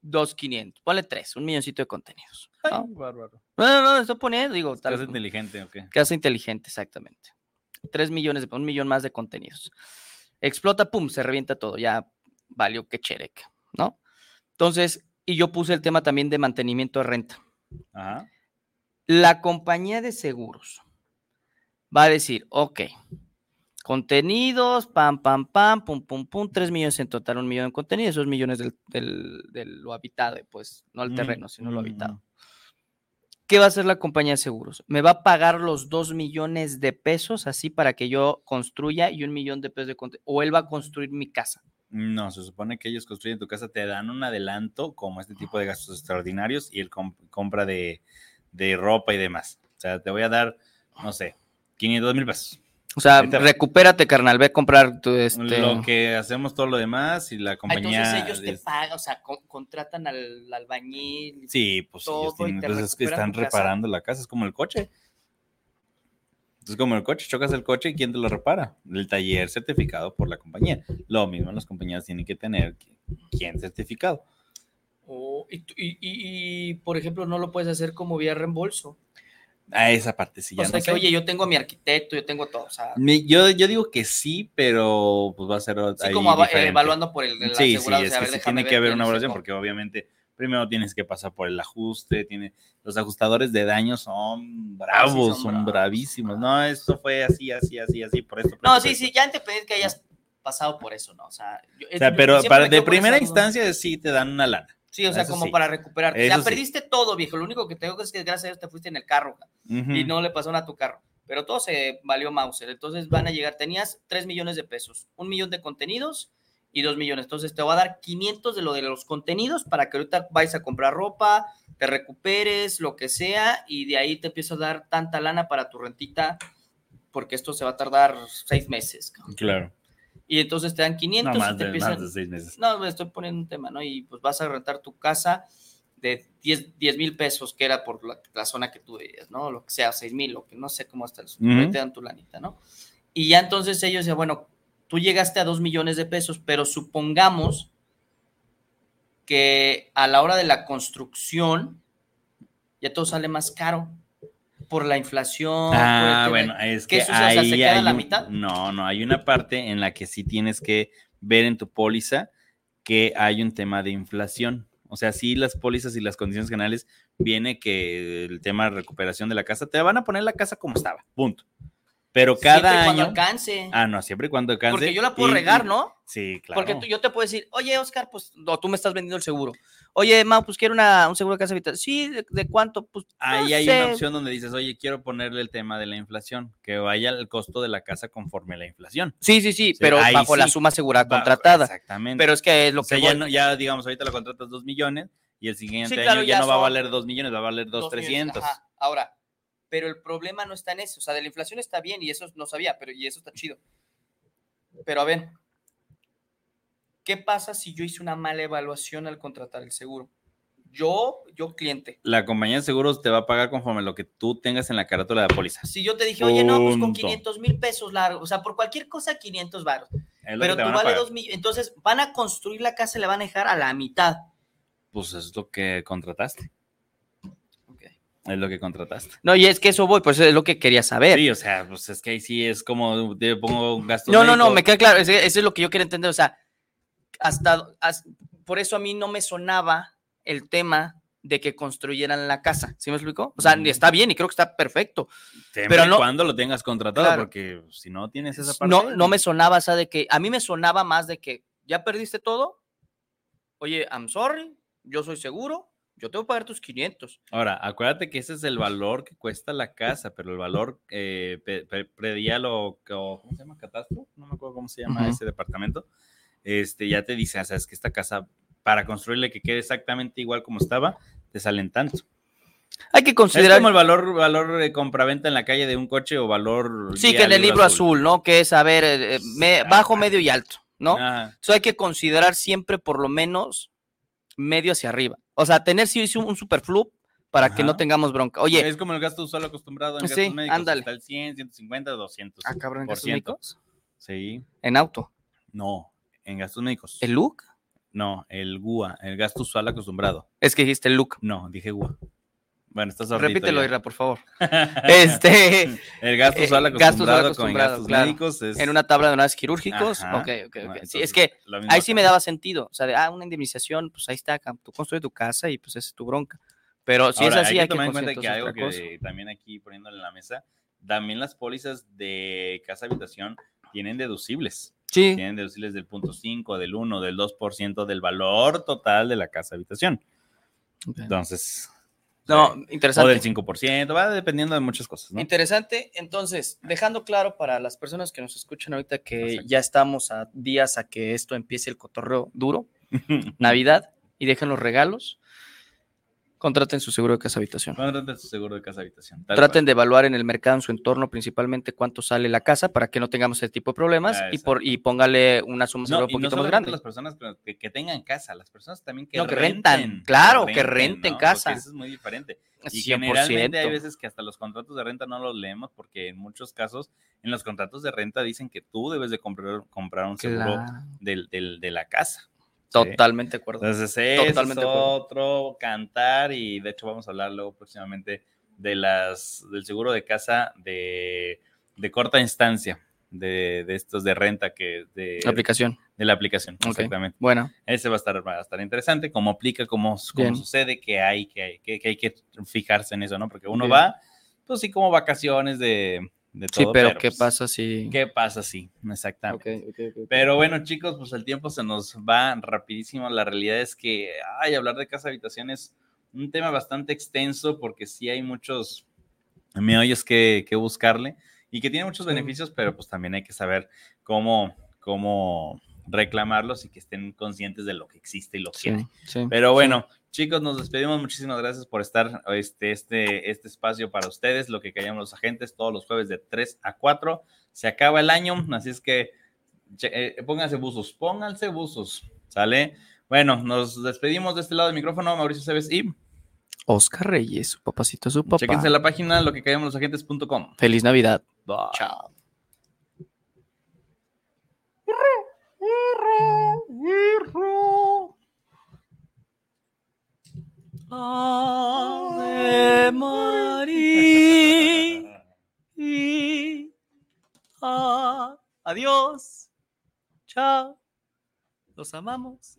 dos quinientos. Ponle tres, un milloncito de contenidos. Ay, ¿no? bárbaro. No, no, no, estoy poniendo, digo, tal- Casa inteligente, ok. Casa inteligente, exactamente. Tres millones, de, un millón más de contenidos. Explota, pum, se revienta todo, ya valió que chereque, ¿no? Entonces, y yo puse el tema también de mantenimiento de renta. Ajá. La compañía de seguros va a decir, ok, contenidos, pam, pam, pam, pum, pum, pum, tres millones en total, un millón en contenidos, esos millones del, del- de lo habitado, pues, no el Mm, terreno, sino lo mm, habitado. ¿Qué va a hacer la compañía de seguros? Me va a pagar los dos millones de pesos así para que yo construya y un millón de pesos de. O él va a construir mi casa. No, se supone que ellos construyen tu casa, te dan un adelanto como este tipo de gastos extraordinarios y el com- compra de, de ropa y demás. O sea, te voy a dar, no sé, 500 mil pesos. O sea, recupérate, carnal, ve a comprar tu este. Lo que hacemos todo lo demás y la Ah, compañía... Entonces ellos te es- pagan, o sea, con- contratan al albañil. Sí, pues todo ellos tienen, pues, es que están casa. reparando la casa, es como el coche. Es como el coche, chocas el coche y ¿quién te lo repara? El taller certificado por la compañía. Lo mismo las compañías tienen que tener quién certificado. Oh, y, tú- y- y- y, por ejemplo, no lo puedes hacer como vía reembolso. A esa parte sí ya o sea, no que, sé. oye, yo tengo a mi arquitecto, yo tengo todo. O sea, Mi- Yo, yo digo que sí, pero pues va a ser sí, ahí como eh, diferente. evaluando por el, el Sí, sí, es que ver, sí tiene que haber una evaluación porque obviamente primero tienes que pasar por el ajuste, tiene los ajustadores de daño son bravos, son son, bravos, bravísimos. No, esto fue así, así, así, así, por esto. por No, esto, sí, sí, ya independiente que hayas pasado por eso, ¿no? O sea, yo- O sea, yo pero para, de primera instancia sí te dan una lana. Sí, o sea, eso como sí. para recuperarte. O sea, Eso sí. perdiste todo, viejo. Lo único que tengo es que gracias a Dios te fuiste en el carro Ujú. y no le pasó nada a tu carro. Pero todo se valió Mauser. Entonces van a llegar, tenías 3 millones de pesos, un millón de contenidos y 2 millones. Entonces te va a dar 500 de lo de los contenidos para que ahorita vayas a comprar ropa, te recuperes, lo que sea, y de ahí te empieza a dar tanta lana para tu rentita, porque esto se va a tardar seis meses. cabrón. Claro. Y entonces te dan 500 No, más y te de, empiezan... más de seis meses. No, me estoy poniendo un tema, ¿no? Y pues vas a rentar tu casa de 10 mil pesos, que era por la, la zona que tú vivías, ¿no? Lo que sea, 6 mil, lo que no sé cómo está el ahí te dan tu lanita, ¿no? Y ya entonces ellos decían, bueno, tú llegaste a 2 millones de pesos, pero supongamos que a la hora de la construcción ya todo sale más caro por la inflación. por el Ah, bueno, es ¿Qué que eso, o sea, se ahí queda hay la un- mitad? No, no, hay una parte en la que sí tienes que ver en tu póliza que hay un tema de inflación. O sea, sí las pólizas y las condiciones generales viene que el tema de recuperación de la casa, te van a poner la casa como estaba, punto. Pero cada Siempre y cuando año... alcance. Ah, no, siempre y cuando alcance. porque yo la puedo y- regar, ¿no? Sí, claro. Porque tú- yo te puedo decir, oye, Oscar, pues no, tú me estás vendiendo el seguro. Oye, Mau, pues quiero una, un seguro de casa habitación. Sí, ¿de, de cuánto? Pues Ahí no hay sé. una opción donde dices, oye, quiero ponerle el tema de la inflación, que vaya el costo de la casa conforme a la inflación. Sí, sí, sí, pero bajo la suma asegurada contratada. Exactamente. Pero es que es lo o sea, que ya, no- ya, digamos, ahorita lo contratas dos millones y el siguiente Sí, claro, año ya, ya no va a valer dos millones, va a valer dos millones, trescientos. Ahora, pero el problema no está en eso. O sea, de la inflación está bien y eso no sabía, pero y eso está chido. Pero a ver, ¿qué pasa si yo hice una mala evaluación al contratar el seguro? Yo, yo cliente. La compañía de seguros te va a pagar conforme a lo que tú tengas en la carátula de póliza. Si yo te dije, oye, no, pues con Punto. 500 mil pesos largo, o sea, por cualquier cosa 500 baros. Es lo Pero tú vale pagar. 2 millones. Entonces van a construir la casa y le van a dejar a la mitad. Pues es lo que contrataste. Es lo que contrataste. No, y es que eso voy, pues es lo que quería saber. Sí, o sea, pues es que ahí sí es como te pongo un gasto. no, no, no, me queda claro. Ese- Eso es lo que yo quería entender. O sea, hasta, as- por eso a mí no me sonaba el tema de que construyeran la casa. ¿Sí me explicó? O sea, Mm. está bien y creo que está perfecto. Pero no- cuando lo tengas contratado, Claro. porque si no tienes esa parte. No, no me sonaba, o sea, de que a mí me sonaba más de que ya perdiste todo. Oye, I'm sorry, yo soy seguro, yo tengo que pagar tus 500. Ahora, acuérdate que ese es el valor que cuesta la casa, pero el valor eh, predial o, ¿cómo se llama? Catastro, no me acuerdo cómo se llama Ujú. ese departamento. Este, ya te dice, o sea, es que esta casa, para construirle que quede exactamente igual como estaba, te salen tanto. Hay que Es considerar. como el valor, valor de compraventa en la calle de un coche o valor. Sí, que en el libro azul. azul, ¿no? Que es, a ver, eh, eh, me- bajo, medio y alto, ¿no? Eso hay que considerar siempre por lo menos medio hacia arriba. O sea, tener sí sí, un superflup para que no tengamos bronca. Oye, es como el gasto usual acostumbrado en Sí, gastos médicos. ándale. Está el 100, 150, 200. ah, cabrón, ¿en por gastos médicos? Sí, En auto. no, en gastos médicos. ¿El look? No, el GUA, el gasto usual acostumbrado. Es que dijiste el look. No, dije GUA. Bueno, estás Repítelo. Ira, por favor. Este, el gasto eh, usual gasto usual acostumbrado, con gastos claro. médicos es... en una tabla de honores quirúrgicos. Ajá. Ok, ok, ok. Sí, es que ahí sí me daba sentido. O sea, de, ah, una indemnización, pues ahí está, tú construyes tu casa y pues esa es tu bronca. Pero si Ahora, es así, hay que tomar en cuenta que algo cosa. que también aquí poniéndole en la mesa, también las pólizas de casa habitación tienen deducibles. Sí, Tienen deducibles del punto 5, del 1, del 2% del valor total de la casa habitación. Entonces, no, sí. o interesante. del 5%, va dependiendo de muchas cosas, ¿no? Interesante. Entonces, dejando claro para las personas que nos escuchan ahorita que Perfecto. ya estamos a días a que esto empiece el cotorreo duro, Navidad, y dejen los regalos, contraten su seguro de casa habitación. Contraten su seguro de casa habitación. Traten cual. de evaluar en el mercado, en su entorno, principalmente cuánto sale la casa para que no tengamos ese tipo de problemas Ah, y, por, y póngale una suma No, un y no poquito más grande. las personas que- que, tengan casa, las personas también que, No, que rentan, claro, que renten ¿no? casa. Porque eso es muy diferente. Y 100%. generalmente hay veces que hasta los contratos de renta no los leemos porque en muchos casos en los contratos de renta dicen que tú debes de comprar, comprar un seguro Claro. del, del- de la casa. Totalmente de acuerdo. Entonces Totalmente es acuerdo. otro cantar y de hecho vamos a hablar luego próximamente de las del seguro de casa de, de corta instancia, de, de estos de renta que de, Aplicación. de la aplicación. Exactamente. Bueno, Ese va a estar, va a estar interesante, cómo aplica, cómo, cómo sucede, que hay, que hay, que, que hay que fijarse en eso, ¿no? Porque uno Bien. va, pues sí, como vacaciones de, de sí, pero ¿qué pues, pasa si...? ¿Qué pasa? Sí, exactamente. Pero bueno, chicos, pues el tiempo se nos va rapidísimo. La realidad es que, ay, hablar de casa habitación es un tema bastante extenso porque sí hay muchos meollos que, que buscarle y que tiene muchos Sí. beneficios, pero pues también hay que saber cómo, cómo, reclamarlos y que estén conscientes de lo que existe y lo que Sí, hay. sí. Pero bueno, chicos, nos despedimos. Muchísimas gracias por estar este, este, este espacio para ustedes, lo que callamos los agentes, todos los jueves de 3 a 4. Se acaba el año, así es que eh, pónganse buzos, pónganse buzos, ¿sale? Bueno, nos despedimos de este lado del micrófono, Mauricio Cebes y Oscar Reyes, su papacito, su papá. chequense la página lo que callamos los agentes.com. Feliz Navidad. Bye. Chao. Ave María. Adiós. Chao. Los amamos.